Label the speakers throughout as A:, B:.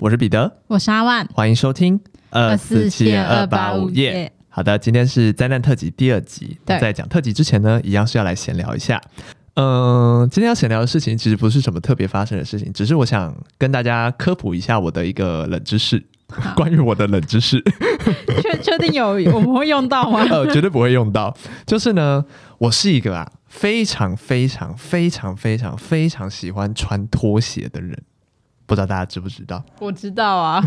A: 我是彼得，
B: 我是阿万，
A: 欢迎收听二四七二八五夜。好的，今天是灾难特辑第二集。在讲特辑之前呢，一样是要来闲聊一下。嗯、呃，今天要闲聊的事情其实不是什么特别发生的事情，只是我想跟大家科普一下我的一个冷知识，关于我的冷知识。
B: 确确定有我们会用到吗？
A: 呃，绝对不会用到。就是呢，我是一个啊非常非常非常非常非常喜欢穿拖鞋的人。不知道大家知不知道？
B: 我知道啊。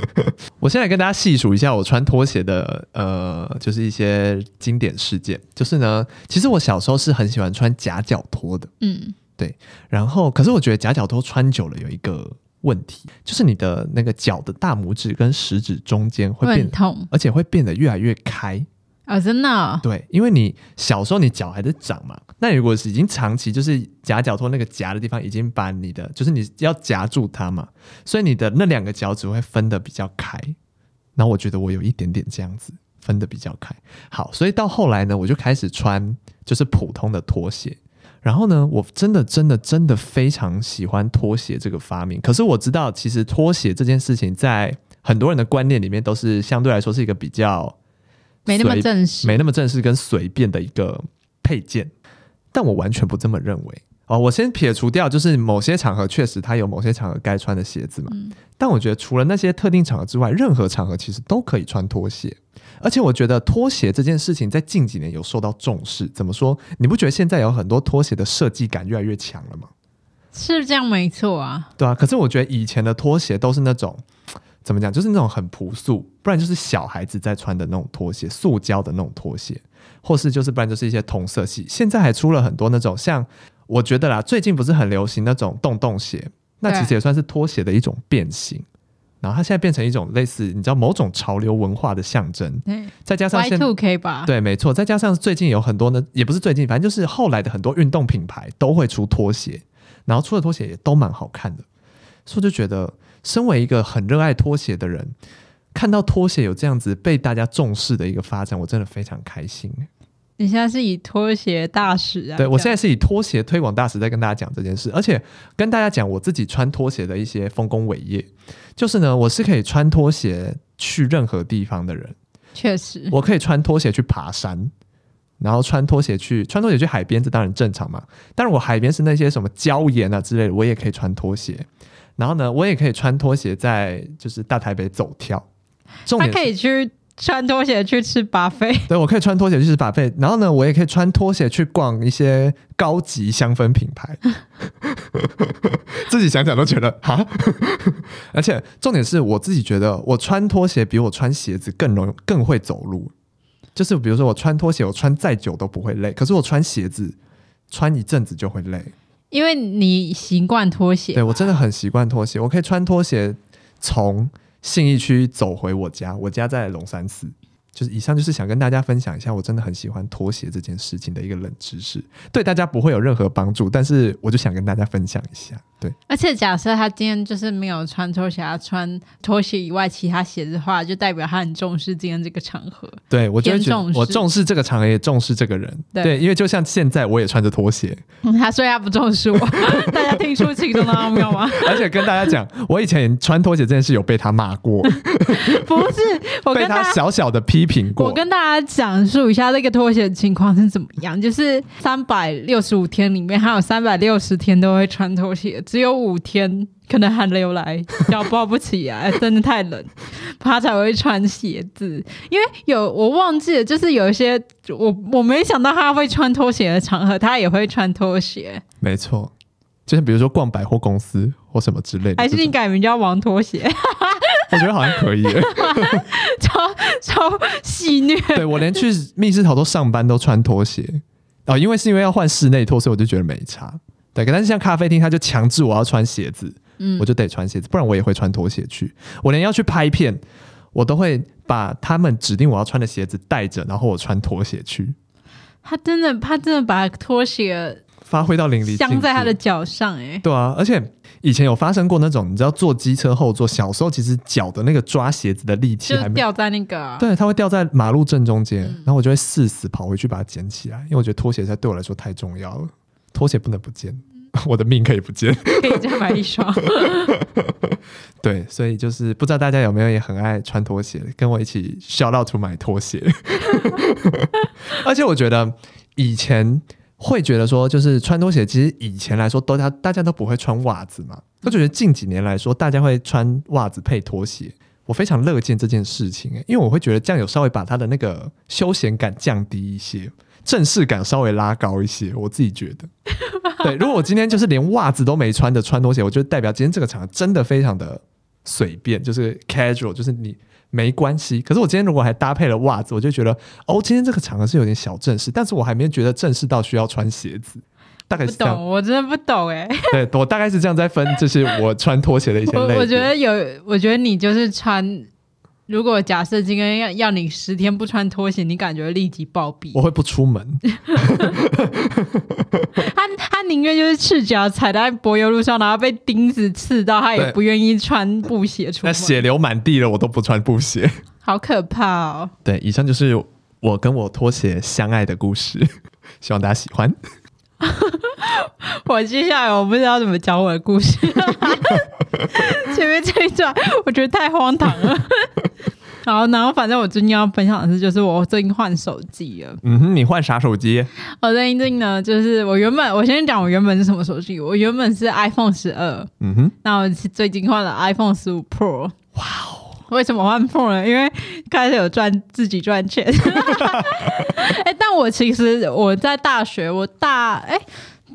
A: 我现在跟大家细数一下我穿拖鞋的呃，就是一些经典事件。就是呢，其实我小时候是很喜欢穿夹脚拖的。嗯，对。然后，可是我觉得夹脚拖穿久了有一个问题，就是你的那个脚的大拇指跟食指中间会变痛，而且会变得越来越开。
B: 啊、哦，真的、哦？
A: 对，因为你小时候你脚还在长嘛，那如果是已经长期就是夹脚托那个夹的地方已经把你的，就是你要夹住它嘛，所以你的那两个脚趾会分得比较开。然后我觉得我有一点点这样子分得比较开。好，所以到后来呢，我就开始穿就是普通的拖鞋。然后呢，我真的真的真的非常喜欢拖鞋这个发明。可是我知道，其实拖鞋这件事情在很多人的观念里面都是相对来说是一个比较。
B: 没那么正式，
A: 没那么正式跟随便的一个配件，但我完全不这么认为哦。我先撇除掉，就是某些场合确实它有某些场合该穿的鞋子嘛。嗯。但我觉得除了那些特定场合之外，任何场合其实都可以穿拖鞋。而且我觉得拖鞋这件事情在近几年有受到重视。怎么说？你不觉得现在有很多拖鞋的设计感越来越强了吗？
B: 是这样，没错啊。
A: 对啊，可是我觉得以前的拖鞋都是那种。怎么讲？就是那种很朴素，不然就是小孩子在穿的那种拖鞋，塑胶的那种拖鞋，或是就是不然就是一些同色系。现在还出了很多那种，像我觉得啦，最近不是很流行那种洞洞鞋，那其实也算是拖鞋的一种变形。然后它现在变成一种类似你知道某种潮流文化的象征。再加上
B: Y2K 吧，
A: 对，没错。再加上最近有很多呢，也不是最近，反正就是后来的很多运动品牌都会出拖鞋，然后出的拖鞋也都蛮好看的，所以就觉得。身为一个很热爱拖鞋的人，看到拖鞋有这样子被大家重视的一个发展，我真的非常开心。
B: 你现在是以拖鞋大使啊？
A: 对，我现在是以拖鞋推广大使在跟大家讲这件事，而且跟大家讲我自己穿拖鞋的一些丰功伟业。就是呢，我是可以穿拖鞋去任何地方的人。
B: 确实，
A: 我可以穿拖鞋去爬山，然后穿拖鞋去穿拖鞋去海边，这当然正常嘛。但是我海边是那些什么礁岩啊之类的，我也可以穿拖鞋。然后呢，我也可以穿拖鞋在就是大台北走跳。
B: 他可以去穿拖鞋去吃 buffet。
A: 对，我可以穿拖鞋去吃 buffet。然后呢，我也可以穿拖鞋去逛一些高级香氛品牌。自己想想都觉得哈。而且重点是我自己觉得，我穿拖鞋比我穿鞋子更容易更会走路。就是比如说我穿拖鞋，我穿再久都不会累。可是我穿鞋子，穿一阵子就会累。
B: 因为你习惯拖鞋，
A: 对，我真的很习惯拖鞋，我可以穿拖鞋从信义区走回我家，我家在龙山寺。就是以上就是想跟大家分享一下，我真的很喜欢拖鞋这件事情的一个冷知识，对大家不会有任何帮助，但是我就想跟大家分享一下。对，
B: 而且假设他今天就是没有穿拖鞋，他穿拖鞋以外其他鞋子的话，就代表他很重视今天这个场合。
A: 对，我就觉得我重视这个场合，也重视这个人。对，对，因为就像现在我也穿着拖鞋，
B: 嗯、他说他不重视我，听出其中的奥妙吗？
A: 而且跟大家讲，我以前穿拖鞋这件事有被他骂过，
B: 不是我
A: 被他小小的批评过。
B: 我跟大家讲述一下那个拖鞋的情况是怎么样，就是三百六十五天里面，还有三百六十天都会穿拖鞋，只有五天可能寒流来脚抱不起来，真的太冷，他才会穿鞋子。因为有我忘记了，就是有一些我我没想到他会穿拖鞋的场合，他也会穿拖鞋。
A: 没错，就是比如说逛百货公司或什么之类的，
B: 还是你改名叫王拖鞋？
A: 我觉得好像可以耶，
B: 超超戏虐。
A: 对，我连去密室逃脱上班都穿拖鞋哦，因为是因为要换室内拖，所以我就觉得没差。对，但是像咖啡厅，他就强制我要穿鞋子，嗯，我就得穿鞋子，不然我也会穿拖鞋去。我连要去拍片，我都会把他们指定我要穿的鞋子带着，然后我穿拖鞋去。
B: 他真的，他真的把拖鞋
A: 发挥到淋漓尽致，
B: 镶在他的脚上、欸，哎，
A: 对啊，而且以前有发生过那种，你知道坐机车后座，小时候其实脚的那个抓鞋子的力气还没
B: 掉在那个，
A: 对，它会掉在马路正中间，嗯、然后我就会誓死跑回去把它捡起来，因为我觉得拖鞋才对我来说太重要了，拖鞋不能不见，我的命可以不见，
B: 可以再买一双。
A: 对，所以就是不知道大家有没有也很爱穿拖鞋，跟我一起 shout out to 买拖鞋，而且我觉得以前。会觉得说，就是穿拖鞋，其实以前来说，都大大家都不会穿袜子嘛。我觉得近几年来说，大家会穿袜子配拖鞋，我非常乐见这件事情，因为我会觉得这样有稍微把他的那个休闲感降低一些，正式感稍微拉高一些。我自己觉得，对。如果我今天就是连袜子都没穿的穿拖鞋，我觉得代表今天这个场合真的非常的随便，就是 casual，就是你。没关系，可是我今天如果还搭配了袜子，我就觉得哦，今天这个场合是有点小正式，但是我还没觉得正式到需要穿鞋子。大概是这样，
B: 不懂，我真的不懂哎。
A: 对，我大概是这样在分，就是我穿拖鞋的一些类型。
B: 我觉得有，我觉得你就是穿。如果假设今天要要你十天不穿拖鞋，你感觉立即暴毙。
A: 我会不出门。
B: 他他宁愿就是赤脚踩在柏油路上，然后被钉子刺到，他也不愿意穿布鞋出门。
A: 那血流满地了，我都不穿布鞋。
B: 好可怕哦！
A: 对，以上就是我跟我拖鞋相爱的故事，希望大家喜欢。
B: 我接下来我不知道怎么讲我的故事，前面这一段我觉得太荒唐了。好，然后反正我最近要分享的是，就是我最近换手机了。
A: 嗯哼，你换啥手机？
B: 我最近呢，就是我原本我先讲我原本是什么手机，我原本是 iPhone 十二。嗯哼，那我最近换了 iPhone 十五 Pro。哇哦！为什么换 Pro 呢？因为开始有赚自己赚钱。哎，但我其实我在大学，我大哎。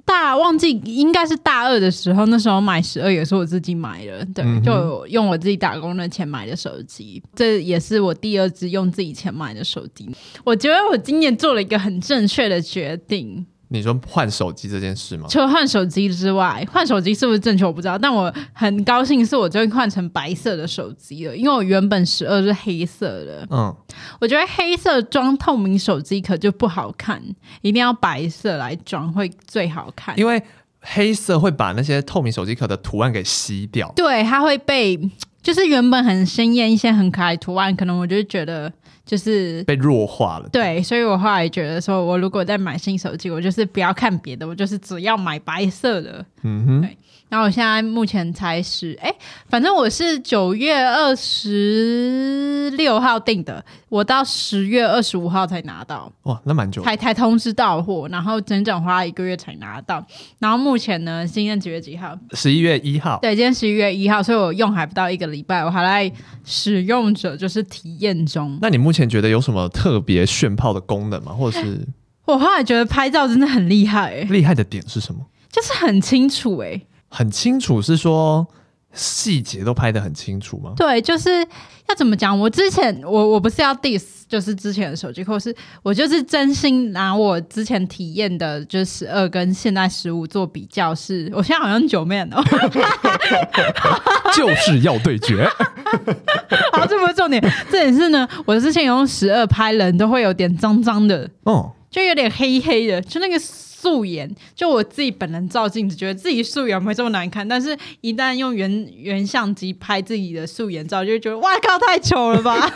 B: 大忘记应该是大二的时候，那时候买十二也是我自己买的，对，嗯、就用我自己打工的钱买的手机，这也是我第二支用自己钱买的手机。我觉得我今年做了一个很正确的决定。
A: 你说换手机这件事吗？
B: 除了换手机之外，换手机是不是正确我不知道，但我很高兴是我终于换成白色的手机了，因为我原本十二是黑色的。嗯，我觉得黑色装透明手机壳就不好看，一定要白色来装会最好看。
A: 因为黑色会把那些透明手机壳的图案给吸掉。
B: 对，它会被就是原本很鲜艳一些很可爱图案，可能我就觉得。就是
A: 被弱化了，
B: 对，所以我后来觉得说，我如果再买新手机，我就是不要看别的，我就是只要买白色的，嗯哼。对然后我现在目前才是，哎，反正我是九月二十六号订的，我到十月二十五号才拿到。
A: 哇，那蛮久。
B: 才才通知到货，然后整整花了一个月才拿到。然后目前呢，今天几月几号？
A: 十一月一号。
B: 对，今天十一月一号，所以我用还不到一个礼拜，我还在使用者就是体验中。
A: 那你目前觉得有什么特别炫炮的功能吗？或者是？
B: 我后来觉得拍照真的很厉害，哎，
A: 厉害的点是什么？
B: 就是很清楚，哎。
A: 很清楚，是说细节都拍得很清楚吗？
B: 对，就是要怎么讲？我之前我我不是要 diss，就是之前的手机，或是我就是真心拿我之前体验的，就是十二跟现在十五做比较是，是我现在好像九 man 哦，
A: 就是要对决。
B: 好，这不是重点，重点是呢，我之前用十二拍人都会有点脏脏的，哦，就有点黑黑的，就那个。素颜，就我自己本人照镜子，觉得自己素颜没这么难看，但是一旦用原原相机拍自己的素颜照，就会觉得哇靠，太丑了吧！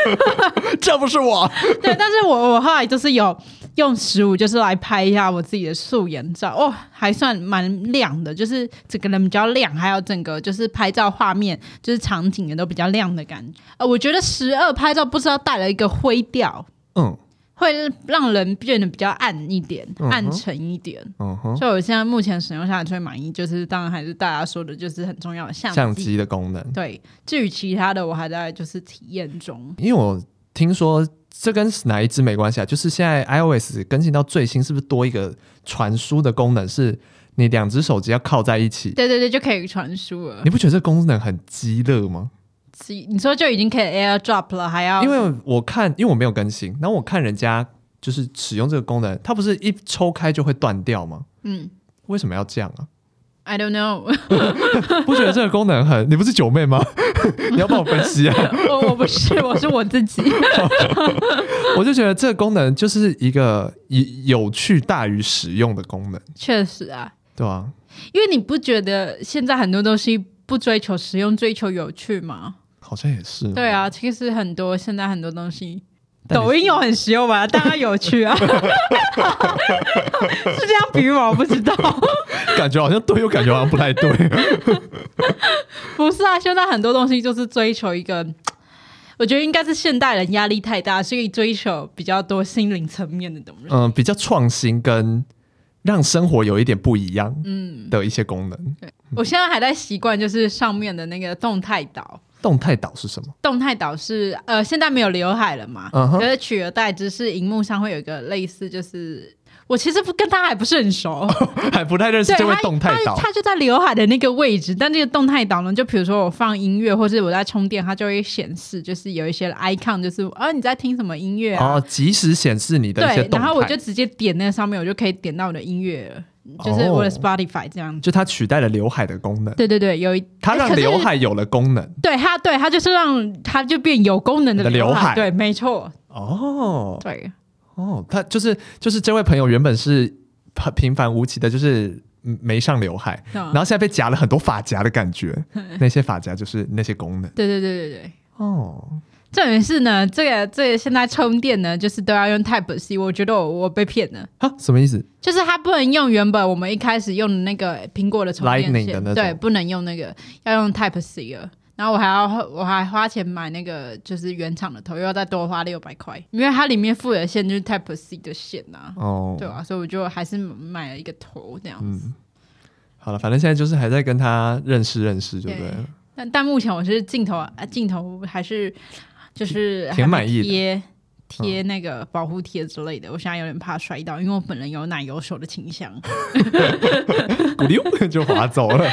A: 这不是我。
B: 对，但是我我后来就是有用十五，就是来拍一下我自己的素颜照，哦，还算蛮亮的，就是整个人比较亮，还有整个就是拍照画面，就是场景也都比较亮的感觉。呃，我觉得十二拍照不知道带了一个灰调，嗯。会让人变得比较暗一点，暗沉一点。嗯哼，所以我现在目前使用下来最满意，就是当然还是大家说的，就是很重要的相机
A: 相机的功能。
B: 对，至于其他的，我还在就是体验中。
A: 因为我听说这跟哪一支没关系啊，就是现在 iOS 更新到最新，是不是多一个传输的功能？是你两只手机要靠在一起，
B: 对对对，就可以传输了。
A: 你不觉得这功能很鸡肋吗？
B: 你说就已经可以 AirDrop 了，还要？
A: 因为我看，因为我没有更新，然后我看人家就是使用这个功能，它不是一抽开就会断掉吗？嗯，为什么要这样啊
B: ？I don't know，
A: 不觉得这个功能很？你不是九妹吗？你要帮我分析啊？
B: 我我不是，我是我自己。
A: 我就觉得这个功能就是一个有趣大于实用的功能。
B: 确实啊，
A: 对啊，
B: 因为你不觉得现在很多东西不追求实用，追求有趣吗？
A: 好像也是。
B: 对啊，其实很多现在很多东西。抖音有很实用吧？当然有趣啊，是这样比喻吗？我不知道，
A: 感觉好像对，又感觉好像不太对。
B: 不是啊，现在很多东西就是追求一个，我觉得应该是现代人压力太大，所以追求比较多心灵层面的东西。
A: 嗯，比较创新跟让生活有一点不一样，嗯的一些功能。嗯、
B: 对，我现在还在习惯，就是上面的那个动态岛。
A: 动态岛是什么？
B: 动态岛是呃，现在没有刘海了嘛？嗯哼。可是取而代之是荧幕上会有一个类似，就是我其实不跟他还不是很熟，哦、还
A: 不太认识这位动态岛。
B: 他就在刘海的那个位置，但这个动态岛呢，就比如说我放音乐，或是我在充电，它就会显示，就是有一些 icon，就是啊你在听什么音乐啊？
A: 哦，即时显示你的一些动态。
B: 对，然后我就直接点那个上面，我就可以点到我的音乐了。就是我的 Spotify 这样子，
A: 就它取代了刘海的功能。
B: 对对对，有一
A: 它让刘海有了功能。
B: 对它，对它就是让它就变有功能的刘海。对，没错。
A: 哦，
B: 对，
A: 哦，他就是就是这位朋友原本是平凡无奇的，就是没上刘海，然后现在被夹了很多发夹的感觉。那些发夹就是那些功能。
B: 对对对对对。哦。重点是呢，这个这个现在充电呢，就是都要用 Type C。我觉得我我被骗了。
A: 啊，什么意思？
B: 就是它不能用原本我们一开始用的那个苹果的充电线，对，不能用那个，要用 Type C 了。然后我还要我还花钱买那个就是原厂的头，又要再多花六百块，因为它里面附的线就是 Type C 的线呐、啊。哦，对啊，所以我就还是买了一个头这样子。嗯，好
A: 了，反正现在就是还在跟他认识认识，对不对？
B: 但但目前我是镜头啊，镜头还是。就是
A: 挺满意
B: 贴贴那个保护贴之类的，嗯、我现在有点怕摔到，因为我本人有奶油手的倾向，
A: 咕溜就滑走了，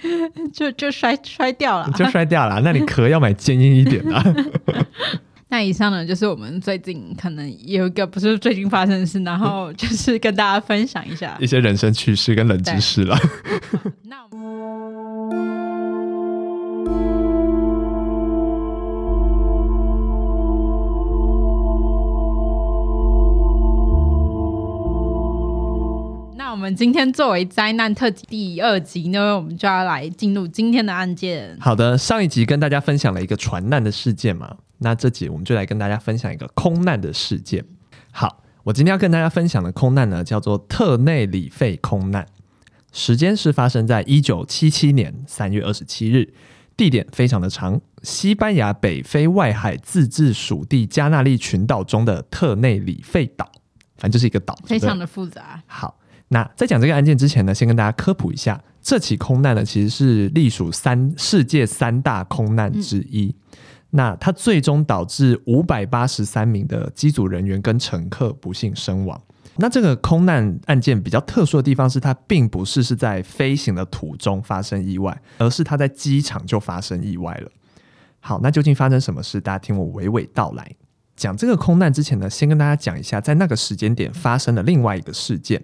B: 就就摔摔掉了，
A: 就摔掉了。那你壳要买坚硬一点的。
B: 那以上呢，就是我们最近可能有一个不是最近发生的事，然后就是跟大家分享一下
A: 一些人生趣事跟冷知识了。
B: 那。我们今天作为灾难特辑第二集呢，我们就要来进入今天的案件。
A: 好的，上一集跟大家分享了一个船难的事件嘛，那这集我们就来跟大家分享一个空难的事件。好，我今天要跟大家分享的空难呢，叫做特内里费空难，时间是发生在一九七七年三月二十七日，地点非常的长，西班牙北非外海自治属地加那利群岛中的特内里费岛，反正就是一个岛，
B: 非常的复杂。
A: 好。那在讲这个案件之前呢，先跟大家科普一下，这起空难呢其实是隶属三世界三大空难之一。嗯、那它最终导致五百八十三名的机组人员跟乘客不幸身亡。那这个空难案件比较特殊的地方是，它并不是是在飞行的途中发生意外，而是它在机场就发生意外了。好，那究竟发生什么事？大家听我娓娓道来。讲这个空难之前呢，先跟大家讲一下，在那个时间点发生的另外一个事件。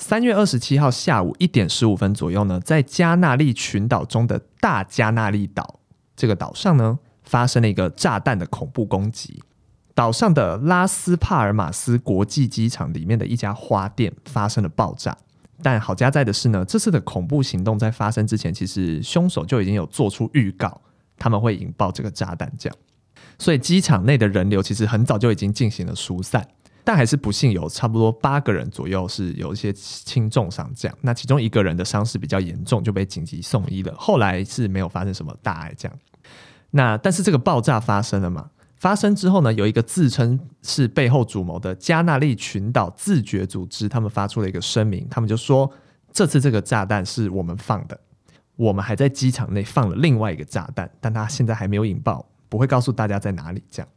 A: 三月二十七号下午一点十五分左右呢，在加纳利群岛中的大加纳利岛这个岛上呢，发生了一个炸弹的恐怖攻击。岛上的拉斯帕尔马斯国际机场里面的一家花店发生了爆炸。但好加在的是呢，这次的恐怖行动在发生之前，其实凶手就已经有做出预告，他们会引爆这个炸弹，这样。所以机场内的人流其实很早就已经进行了疏散。但还是不幸有差不多八个人左右是有一些轻重伤这样，那其中一个人的伤势比较严重，就被紧急送医了。后来是没有发生什么大碍这样。那但是这个爆炸发生了嘛？发生之后呢，有一个自称是背后主谋的加纳利群岛自觉组织，他们发出了一个声明，他们就说这次这个炸弹是我们放的，我们还在机场内放了另外一个炸弹，但他现在还没有引爆，不会告诉大家在哪里这样。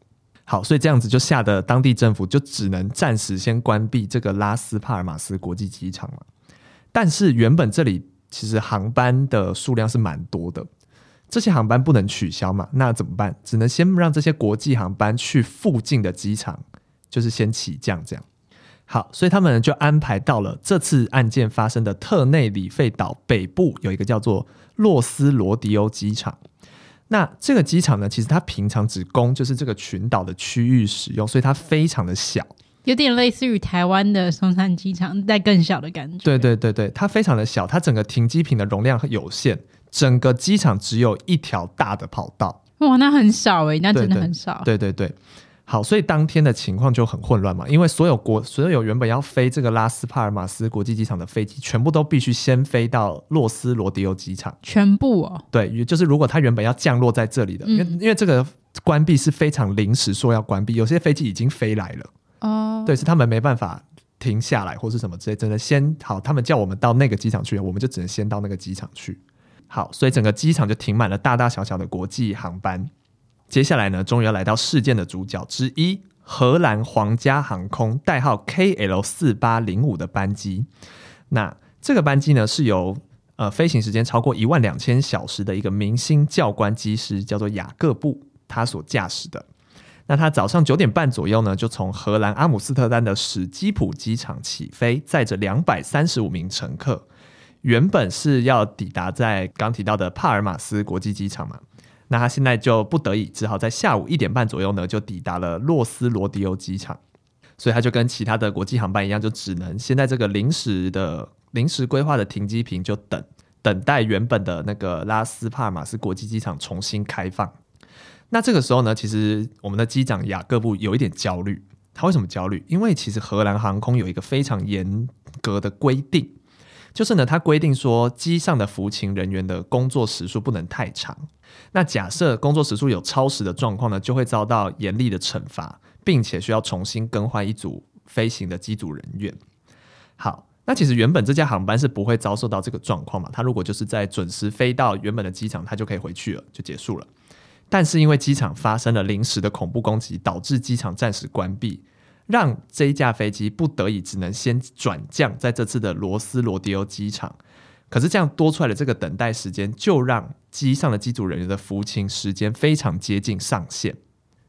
A: 好，所以这样子就吓得当地政府就只能暂时先关闭这个拉斯帕尔马斯国际机场了。但是原本这里其实航班的数量是蛮多的，这些航班不能取消嘛？那怎么办？只能先让这些国际航班去附近的机场，就是先起降这样。好，所以他们就安排到了这次案件发生的特内里费岛北部有一个叫做洛斯罗迪欧机场。那这个机场呢，其实它平常只供就是这个群岛的区域使用，所以它非常的小，
B: 有点类似于台湾的松山机场，但更小的感觉。
A: 对对对对，它非常的小，它整个停机坪的容量有限，整个机场只有一条大的跑道。
B: 哇，那很少哎，那真的很少。
A: 对对对。对对对好，所以当天的情况就很混乱嘛，因为所有国所有原本要飞这个拉斯帕尔马斯国际机场的飞机，全部都必须先飞到洛斯罗迪欧机场。
B: 全部哦？
A: 对，也就是如果它原本要降落在这里的，因为、嗯、因为这个关闭是非常临时说要关闭，有些飞机已经飞来了哦，对，是他们没办法停下来或是什么之类，真的先好，他们叫我们到那个机场去，我们就只能先到那个机场去。好，所以整个机场就停满了大大小小的国际航班。接下来呢，终于要来到事件的主角之一——荷兰皇家航空代号 KL 四八零五的班机。那这个班机呢，是由呃飞行时间超过一万两千小时的一个明星教官机师，叫做雅各布，他所驾驶的。那他早上九点半左右呢，就从荷兰阿姆斯特丹的史基普机场起飞，载着两百三十五名乘客，原本是要抵达在刚提到的帕尔马斯国际机场嘛。那他现在就不得已，只好在下午一点半左右呢，就抵达了洛斯罗迪欧机场。所以他就跟其他的国际航班一样，就只能先在这个临时的、临时规划的停机坪就等，等待原本的那个拉斯帕尔马斯国际机场重新开放。那这个时候呢，其实我们的机长雅各布有一点焦虑。他为什么焦虑？因为其实荷兰航空有一个非常严格的规定，就是呢，他规定说机上的服勤人员的工作时数不能太长。那假设工作时数有超时的状况呢，就会遭到严厉的惩罚，并且需要重新更换一组飞行的机组人员。好，那其实原本这架航班是不会遭受到这个状况嘛？他如果就是在准时飞到原本的机场，他就可以回去了，就结束了。但是因为机场发生了临时的恐怖攻击，导致机场暂时关闭，让这一架飞机不得已只能先转降在这次的罗斯罗迪欧机场。可是这样多出来的这个等待时间，就让机上的机组人员的服勤时间非常接近上限，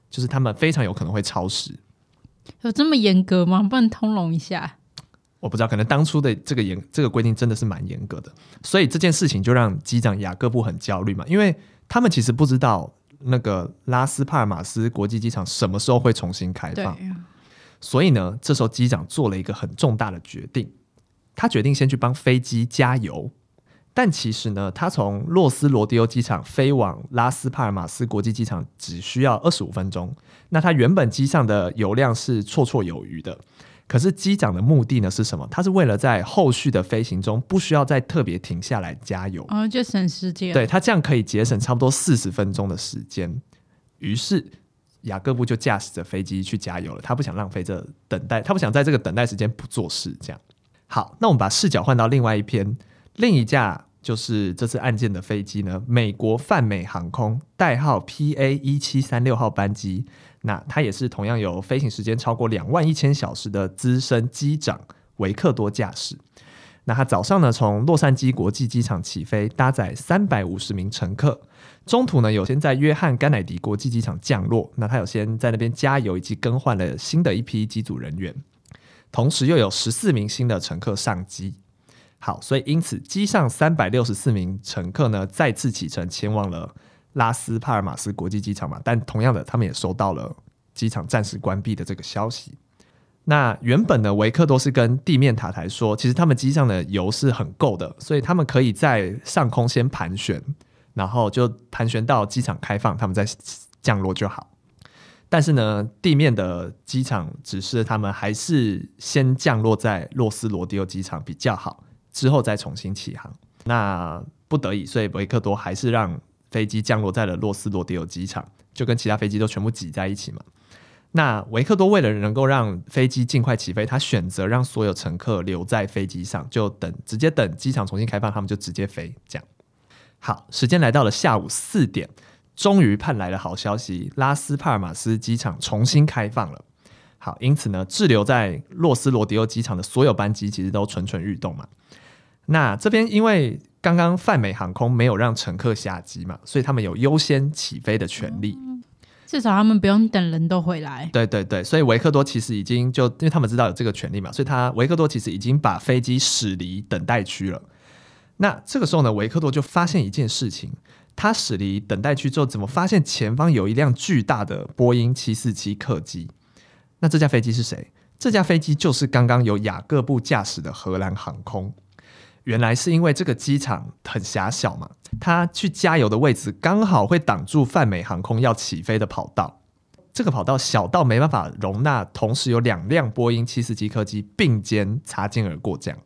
A: 就是他们非常有可能会超时。
B: 有这么严格吗？不能通融一下？
A: 我不知道，可能当初的这个严这个规定真的是蛮严格的，所以这件事情就让机长雅各布很焦虑嘛，因为他们其实不知道那个拉斯帕尔马斯国际机场什么时候会重新开放，所以呢，这时候机长做了一个很重大的决定。他决定先去帮飞机加油，但其实呢，他从洛斯罗迪欧机场飞往拉斯帕尔马斯国际机场只需要二十五分钟。那他原本机上的油量是绰绰有余的，可是机长的目的呢是什么？他是为了在后续的飞行中不需要再特别停下来加油，
B: 哦，就省时间。
A: 对，他这样可以节省差不多四十分钟的时间。于是雅各布就驾驶着飞机去加油了。他不想浪费这等待，他不想在这个等待时间不做事，这样。好，那我们把视角换到另外一边，另一架就是这次案件的飞机呢，美国泛美航空代号 PA 一七三六号班机，那它也是同样有飞行时间超过两万一千小时的资深机长维克多驾驶。那他早上呢从洛杉矶国际机场起飞，搭载三百五十名乘客，中途呢有先在约翰甘乃迪国际机场降落，那他有先在那边加油以及更换了新的一批机组人员。同时又有十四名新的乘客上机，好，所以因此机上三百六十四名乘客呢再次启程前往了拉斯帕尔马斯国际机场嘛，但同样的，他们也收到了机场暂时关闭的这个消息。那原本呢，维克多是跟地面塔台说，其实他们机上的油是很够的，所以他们可以在上空先盘旋，然后就盘旋到机场开放，他们再降落就好。但是呢，地面的机场指示他们还是先降落在洛斯罗迪欧机场比较好，之后再重新起航。那不得已，所以维克多还是让飞机降落在了洛斯罗迪欧机场，就跟其他飞机都全部挤在一起嘛。那维克多为了能够让飞机尽快起飞，他选择让所有乘客留在飞机上，就等直接等机场重新开放，他们就直接飞。这样，好，时间来到了下午四点。终于盼来了好消息，拉斯帕尔马斯机场重新开放了。好，因此呢，滞留在洛斯罗迪欧机场的所有班机其实都蠢蠢欲动嘛。那这边因为刚刚泛美航空没有让乘客下机嘛，所以他们有优先起飞的权利。
B: 至少他们不用等人都回来。
A: 对对对，所以维克多其实已经就因为他们知道有这个权利嘛，所以他维克多其实已经把飞机驶离等待区了。那这个时候呢，维克多就发现一件事情，他驶离等待区之后，怎么发现前方有一辆巨大的波音七四七客机？那这架飞机是谁？这架飞机就是刚刚由雅各布驾驶的荷兰航空。原来是因为这个机场很狭小嘛，他去加油的位置刚好会挡住泛美航空要起飞的跑道。这个跑道小到没办法容纳同时有两辆波音七四七客机并肩擦肩而过，这样，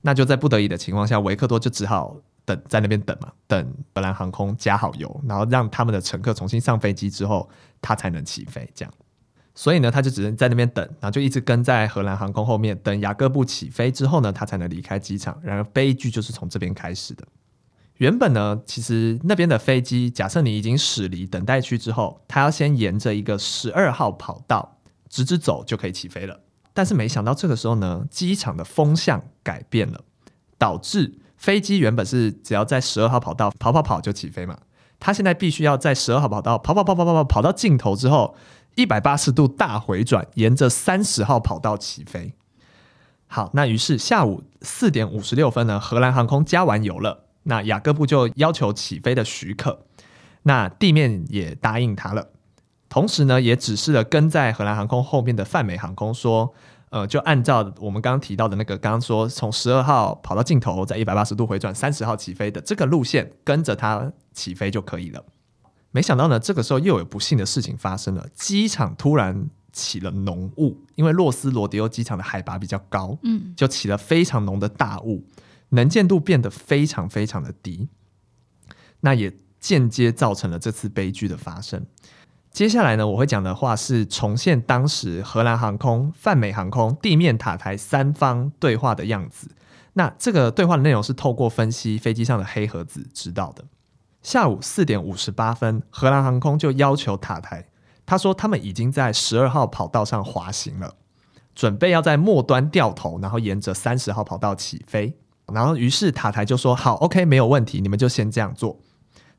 A: 那就在不得已的情况下，维克多就只好等在那边等嘛，等荷兰航空加好油，然后让他们的乘客重新上飞机之后，他才能起飞，这样。所以呢，他就只能在那边等，然后就一直跟在荷兰航空后面，等雅各布起飞之后呢，他才能离开机场。然而悲剧就是从这边开始的。原本呢，其实那边的飞机，假设你已经驶离等待区之后，它要先沿着一个十二号跑道直直走就可以起飞了。但是没想到这个时候呢，机场的风向改变了，导致飞机原本是只要在十二号跑道跑跑跑就起飞嘛，他现在必须要在十二号跑道跑跑跑跑跑跑跑到尽头之后。一百八十度大回转，沿着三十号跑道起飞。好，那于是下午四点五十六分呢，荷兰航空加完油了，那雅各布就要求起飞的许可，那地面也答应他了，同时呢，也指示了跟在荷兰航空后面的泛美航空说，呃，就按照我们刚刚提到的那个，刚刚说从十二号跑到尽头，在一百八十度回转，三十号起飞的这个路线，跟着它起飞就可以了。没想到呢，这个时候又有不幸的事情发生了。机场突然起了浓雾，因为洛斯罗迪欧机场的海拔比较高，嗯，就起了非常浓的大雾，能见度变得非常非常的低。那也间接造成了这次悲剧的发生。接下来呢，我会讲的话是重现当时荷兰航空、泛美航空、地面塔台三方对话的样子。那这个对话的内容是透过分析飞机上的黑盒子知道的。下午四点五十八分，荷兰航空就要求塔台，他说他们已经在十二号跑道上滑行了，准备要在末端掉头，然后沿着三十号跑道起飞。然后于是塔台就说：“好，OK，没有问题，你们就先这样做。”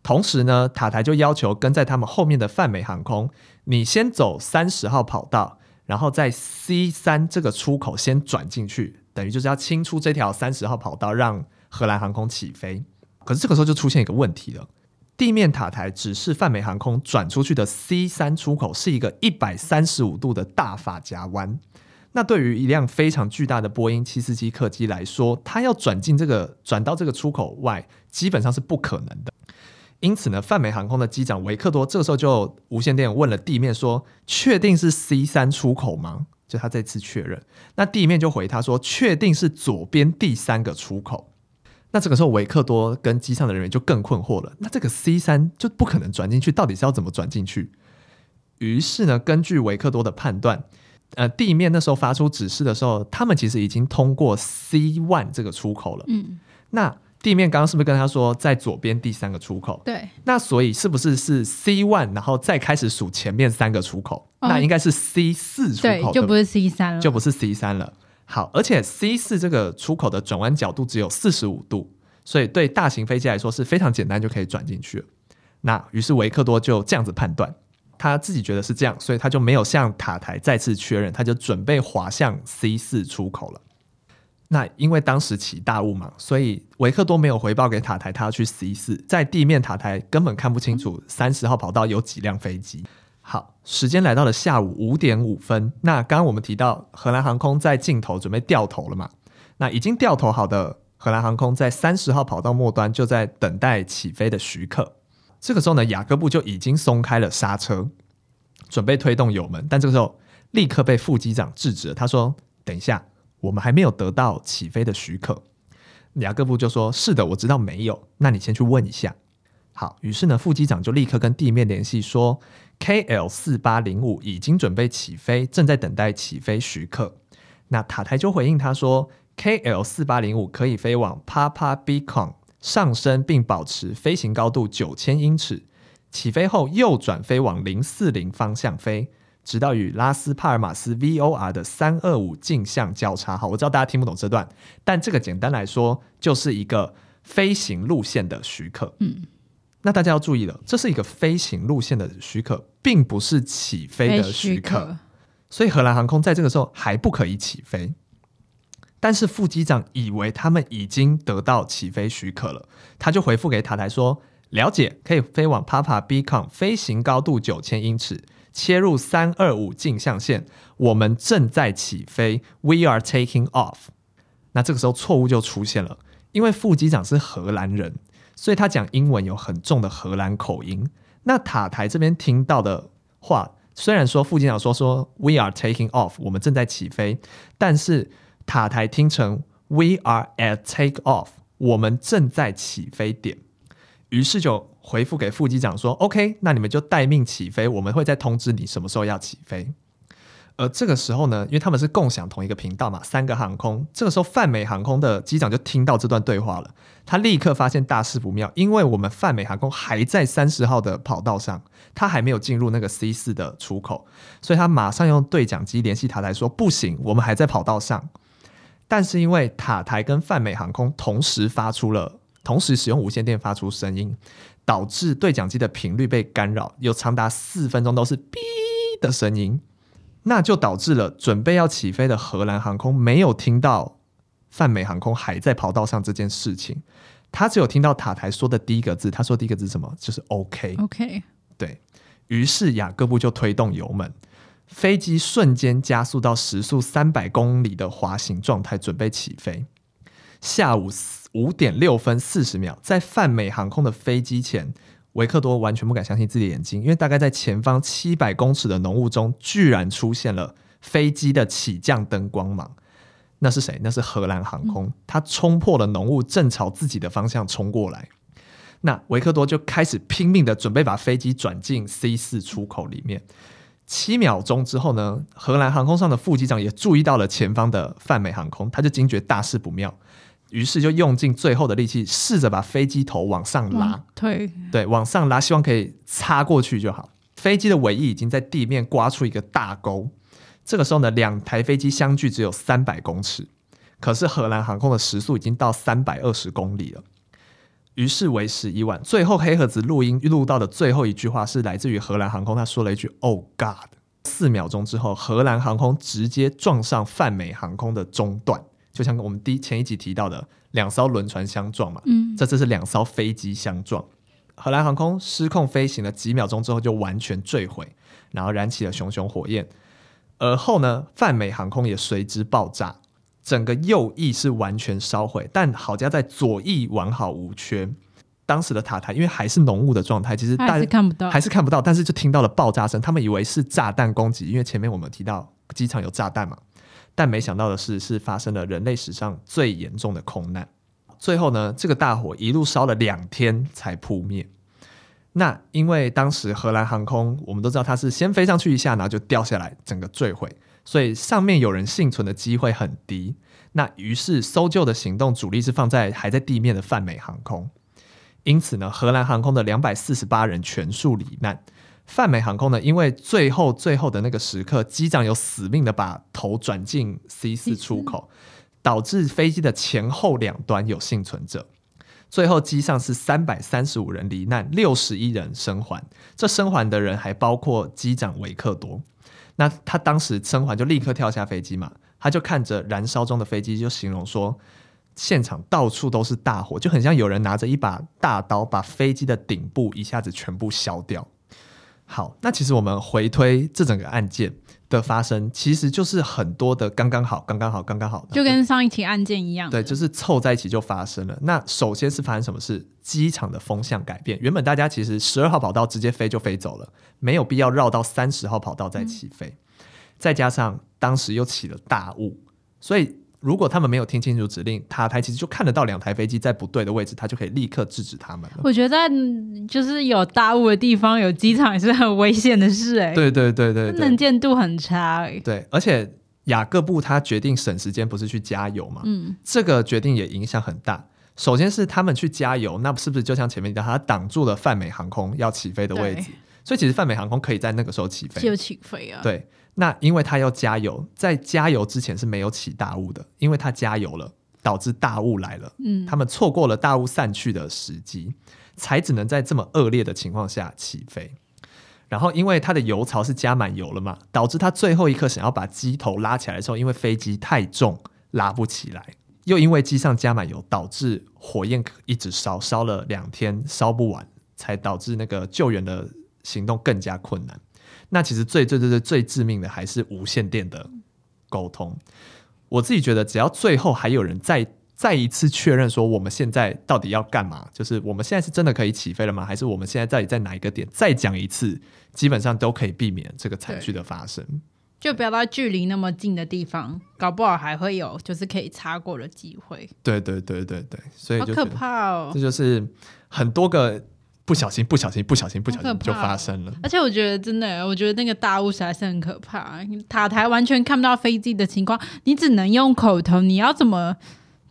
A: 同时呢，塔台就要求跟在他们后面的泛美航空，你先走三十号跑道，然后在 C 三这个出口先转进去，等于就是要清出这条三十号跑道，让荷兰航空起飞。可是这个时候就出现一个问题了，地面塔台指示泛美航空转出去的 C 三出口是一个一百三十五度的大法夹弯，那对于一辆非常巨大的波音七四七客机来说，它要转进这个转到这个出口外，基本上是不可能的。因此呢，泛美航空的机长维克多这个时候就无线电问了地面说：“确定是 C 三出口吗？”就他这次确认，那地面就回他说：“确定是左边第三个出口。”那这个时候，维克多跟机上的人员就更困惑了。那这个 C 三就不可能转进去，到底是要怎么转进去？于是呢，根据维克多的判断，呃，地面那时候发出指示的时候，他们其实已经通过 C one 这个出口了。嗯，那地面刚刚是不是跟他说在左边第三个出口？
B: 对。
A: 那所以是不是是 C one，然后再开始数前面三个出口？哦、那应该是 C 四出口，
B: 对，就不是 C 三了，
A: 就不是 C 三了。好，而且 C 四这个出口的转弯角度只有四十五度，所以对大型飞机来说是非常简单就可以转进去了。那于是维克多就这样子判断，他自己觉得是这样，所以他就没有向塔台再次确认，他就准备滑向 C 四出口了。那因为当时起大雾嘛，所以维克多没有回报给塔台，他要去 C 四，在地面塔台根本看不清楚三十号跑道有几辆飞机。好，时间来到了下午五点五分。那刚刚我们提到荷兰航空在尽头准备掉头了嘛？那已经掉头好的荷兰航空在三十号跑道末端就在等待起飞的许可。这个时候呢，雅各布就已经松开了刹车，准备推动油门，但这个时候立刻被副机长制止了。他说：“等一下，我们还没有得到起飞的许可。”雅各布就说：“是的，我知道没有。那你先去问一下。”好，于是呢，副机长就立刻跟地面联系说，KL 四八零五已经准备起飞，正在等待起飞许可。那塔台就回应他说，KL 四八零五可以飞往 Papa Beacon 上升，并保持飞行高度九千英尺，起飞后右转飞往零四零方向飞，直到与拉斯帕尔马斯 VOR 的三二五径向交叉。好，我知道大家听不懂这段，但这个简单来说就是一个飞行路线的许可。嗯。那大家要注意了，这是一个飞行路线的许可，并不是起飞的许可。许可所以荷兰航空在这个时候还不可以起飞。但是副机长以为他们已经得到起飞许可了，他就回复给塔台说：“了解，可以飞往 Papa Beacon，飞行高度九千英尺，切入三二五径向线，我们正在起飞，We are taking off。”那这个时候错误就出现了，因为副机长是荷兰人，所以他讲英文有很重的荷兰口音。那塔台这边听到的话，虽然说副机长说说 “We are taking off”，我们正在起飞，但是。塔台听成 "We are at take off"，我们正在起飞点，于是就回复给副机长说："OK，那你们就待命起飞，我们会再通知你什么时候要起飞。"而这个时候呢，因为他们是共享同一个频道嘛，三个航空，这个时候泛美航空的机长就听到这段对话了，他立刻发现大事不妙，因为我们泛美航空还在三十号的跑道上，他还没有进入那个 C 四的出口，所以他马上用对讲机联系塔台说："不行，我们还在跑道上。"但是因为塔台跟泛美航空同时发出了，同时使用无线电发出声音，导致对讲机的频率被干扰，有长达四分钟都是哔的声音，那就导致了准备要起飞的荷兰航空没有听到泛美航空还在跑道上这件事情，他只有听到塔台说的第一个字，他说第一个字什么？就是 OK。
B: OK，
A: 对，于是雅各布就推动油门。飞机瞬间加速到时速三百公里的滑行状态，准备起飞。下午五点六分四十秒，在泛美航空的飞机前，维克多完全不敢相信自己的眼睛，因为大概在前方七百公尺的浓雾中，居然出现了飞机的起降灯光芒。那是谁？那是荷兰航空，它冲破了浓雾，正朝自己的方向冲过来。那维克多就开始拼命的准备把飞机转进 C 四出口里面。七秒钟之后呢，荷兰航空上的副机长也注意到了前方的泛美航空，他就惊觉大事不妙，于是就用尽最后的力气，试着把飞机头往上拉，
B: 对
A: 对，往上拉，希望可以擦过去就好。飞机的尾翼已经在地面刮出一个大沟，这个时候呢，两台飞机相距只有三百公尺，可是荷兰航空的时速已经到三百二十公里了。于是为时已晚。最后黑盒子录音录到的最后一句话是来自于荷兰航空，他说了一句 “Oh God”。四秒钟之后，荷兰航空直接撞上泛美航空的中段，就像我们第前一集提到的两艘轮船相撞嘛。嗯，这次是两艘飞机相撞。荷兰航空失控飞行了几秒钟之后就完全坠毁，然后燃起了熊熊火焰。而后呢，泛美航空也随之爆炸。整个右翼是完全烧毁，但好家在左翼完好无缺。当时的塔台因为还是浓雾的状态，其实大家看不到，还是看不到，但是就听到了爆炸声，他们以为是炸弹攻击，因为前面我们提到机场有炸弹嘛。但没想到的是，是发生了人类史上最严重的空难。最后呢，这个大火一路烧了两天才扑灭。那因为当时荷兰航空，我们都知道它是先飞上去一下，然后就掉下来，整个坠毁。所以上面有人幸存的机会很低，那于是搜救的行动主力是放在还在地面的泛美航空，因此呢，荷兰航空的两百四十八人全数罹难。泛美航空呢，因为最后最后的那个时刻，机长有死命的把头转进 C 四出口，导致飞机的前后两端有幸存者。最后机上是三百三十五人罹难，六十一人生还。这生还的人还包括机长维克多。那他当时生还就立刻跳下飞机嘛，他就看着燃烧中的飞机，就形容说，现场到处都是大火，就很像有人拿着一把大刀把飞机的顶部一下子全部削掉。好，那其实我们回推这整个案件的发生，其实就是很多的刚刚好，刚刚好，刚刚好的，
B: 就跟上一起案件一样。
A: 对，就是凑在一起就发生了。那首先是发生什么事？机场的风向改变，原本大家其实十二号跑道直接飞就飞走了，没有必要绕到三十号跑道再起飞。嗯、再加上当时又起了大雾，所以。如果他们没有听清楚指令，塔台其实就看得到两台飞机在不对的位置，他就可以立刻制止他们。
B: 我觉得就是有大雾的地方有机场也是很危险的事哎、欸。
A: 对对对对，对，
B: 能见度很差。
A: 对，而且雅各布他决定省时间，不是去加油嘛？嗯，这个决定也影响很大。首先是他们去加油，那是不是就像前面讲，他挡住了泛美航空要起飞的位置？所以其实泛美航空可以在那个时候起飞，
B: 就起飞啊。
A: 对。那因为他要加油，在加油之前是没有起大雾的，因为他加油了，导致大雾来了，
B: 嗯，
A: 他们错过了大雾散去的时机，才只能在这么恶劣的情况下起飞。然后因为它的油槽是加满油了嘛，导致他最后一刻想要把机头拉起来的时候，因为飞机太重拉不起来，又因为机上加满油，导致火焰一直烧，烧了两天烧不完，才导致那个救援的行动更加困难。那其实最最最最最致命的还是无线电的沟通。我自己觉得，只要最后还有人再再一次确认说，我们现在到底要干嘛？就是我们现在是真的可以起飞了吗？还是我们现在到底在哪一个点？再讲一次，基本上都可以避免这个惨剧的发生。
B: 就不要到距离那么近的地方，搞不好还会有就是可以擦过的机会。
A: 对对对对对，所以就
B: 好可怕哦！
A: 这就是很多个。不小心，不小心，不小心，不小心就发生了。
B: 而且我觉得真的，我觉得那个大雾实在是很可怕。塔台完全看不到飞机的情况，你只能用口头。你要怎么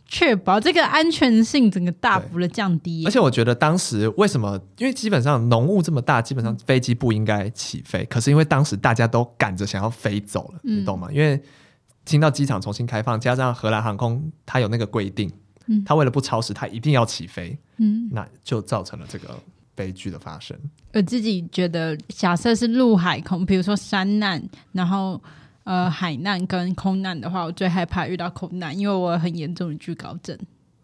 B: 确保这个安全性整个大幅的降低？
A: 而且我觉得当时为什么？因为基本上浓雾这么大，基本上飞机不应该起飞。可是因为当时大家都赶着想要飞走了，你懂吗？因为听到机场重新开放，加上荷兰航空它有那个规定，嗯，它为了不超时，它一定要起飞，嗯，那就造成了这个。悲剧的发生，
B: 我自己觉得，假设是陆海空，比如说山难，然后呃海难跟空难的话，我最害怕遇到空难，因为我很严重的惧高症。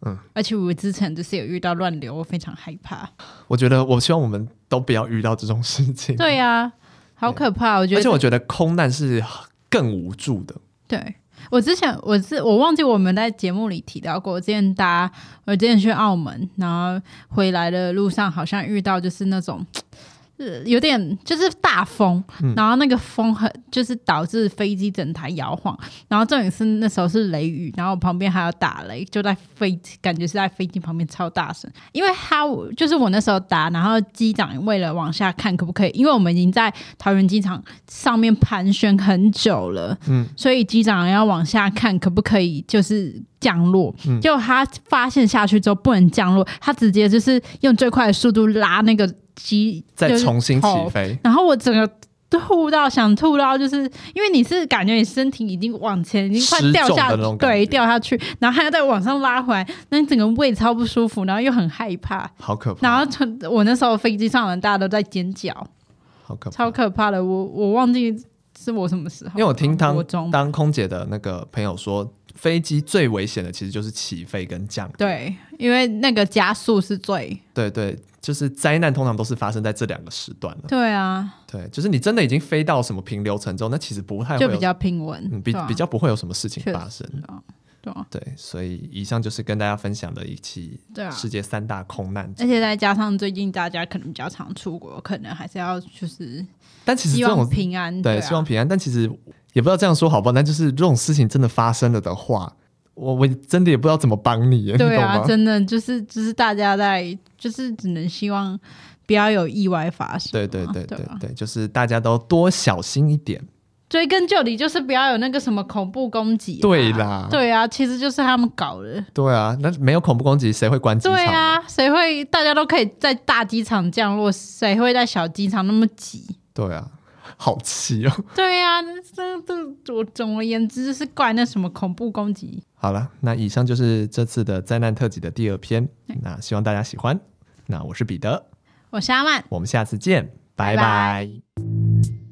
B: 嗯，而且我之前就是有遇到乱流，我非常害怕。
A: 我觉得，我希望我们都不要遇到这种事情。
B: 对呀、啊，好可怕！我觉得，
A: 而且我觉得空难是更无助的。
B: 对。我之前我是我忘记我们在节目里提到过，我之前搭我之前去澳门，然后回来的路上好像遇到就是那种。有点就是大风，然后那个风很就是导致飞机整台摇晃，然后重点是那时候是雷雨，然后旁边还有打雷，就在飞机感觉是在飞机旁边超大声，因为他就是我那时候打，然后机长为了往下看可不可以，因为我们已经在桃园机场上面盘旋很久了，嗯，所以机长要往下看可不可以就是降落，结果他发现下去之后不能降落，他直接就是用最快的速度拉那个。机
A: 再重新起飞，
B: 然后我整个吐到想吐到，就是因为你是感觉你身体已经往前，已经快掉下，对，掉下去，然后还要再往上拉回来，那你整个胃超不舒服，然后又很害怕，
A: 好可怕。
B: 然后我那时候飞机上人大家都在尖叫，
A: 好可怕，
B: 超可怕的。我我忘记是我什么时候，
A: 因为我听当当空姐的那个朋友说，飞机最危险的其实就是起飞跟降落，
B: 对，因为那个加速是最，
A: 对对。就是灾难通常都是发生在这两个时段了。
B: 对啊，
A: 对，就是你真的已经飞到什么平流层之后，那其实不太会
B: 就比较平稳，
A: 嗯，比比较不会有什么事情发生。
B: 对啊，
A: 对，所以以上就是跟大家分享的一期世界三大空难。
B: 而且再加上最近大家可能比较常出国，可能还是要就是，
A: 但其实这种
B: 平安，
A: 对，希望平安。但其实也不知道这样说好不好，但就是这种事情真的发生了的话。我我真的也不知道怎么帮你，
B: 对啊，真的就是就是大家在就是只能希望不要有意外发生。
A: 对对对对对，对，就是大家都多小心一点。
B: 追根究底，就是不要有那个什么恐怖攻击。
A: 对啦，
B: 对啊，其实就是他们搞的。
A: 对啊，那没有恐怖攻击，谁会关机场？
B: 对啊，谁会？大家都可以在大机场降落，谁会在小机场那么挤？
A: 对啊。好气哦！
B: 对呀、啊，这这我总而言之是怪那什么恐怖攻击。
A: 好了，那以上就是这次的灾难特辑的第二篇。那希望大家喜欢。那我是彼得，
B: 我是阿曼，
A: 我们下次见，拜拜。拜拜。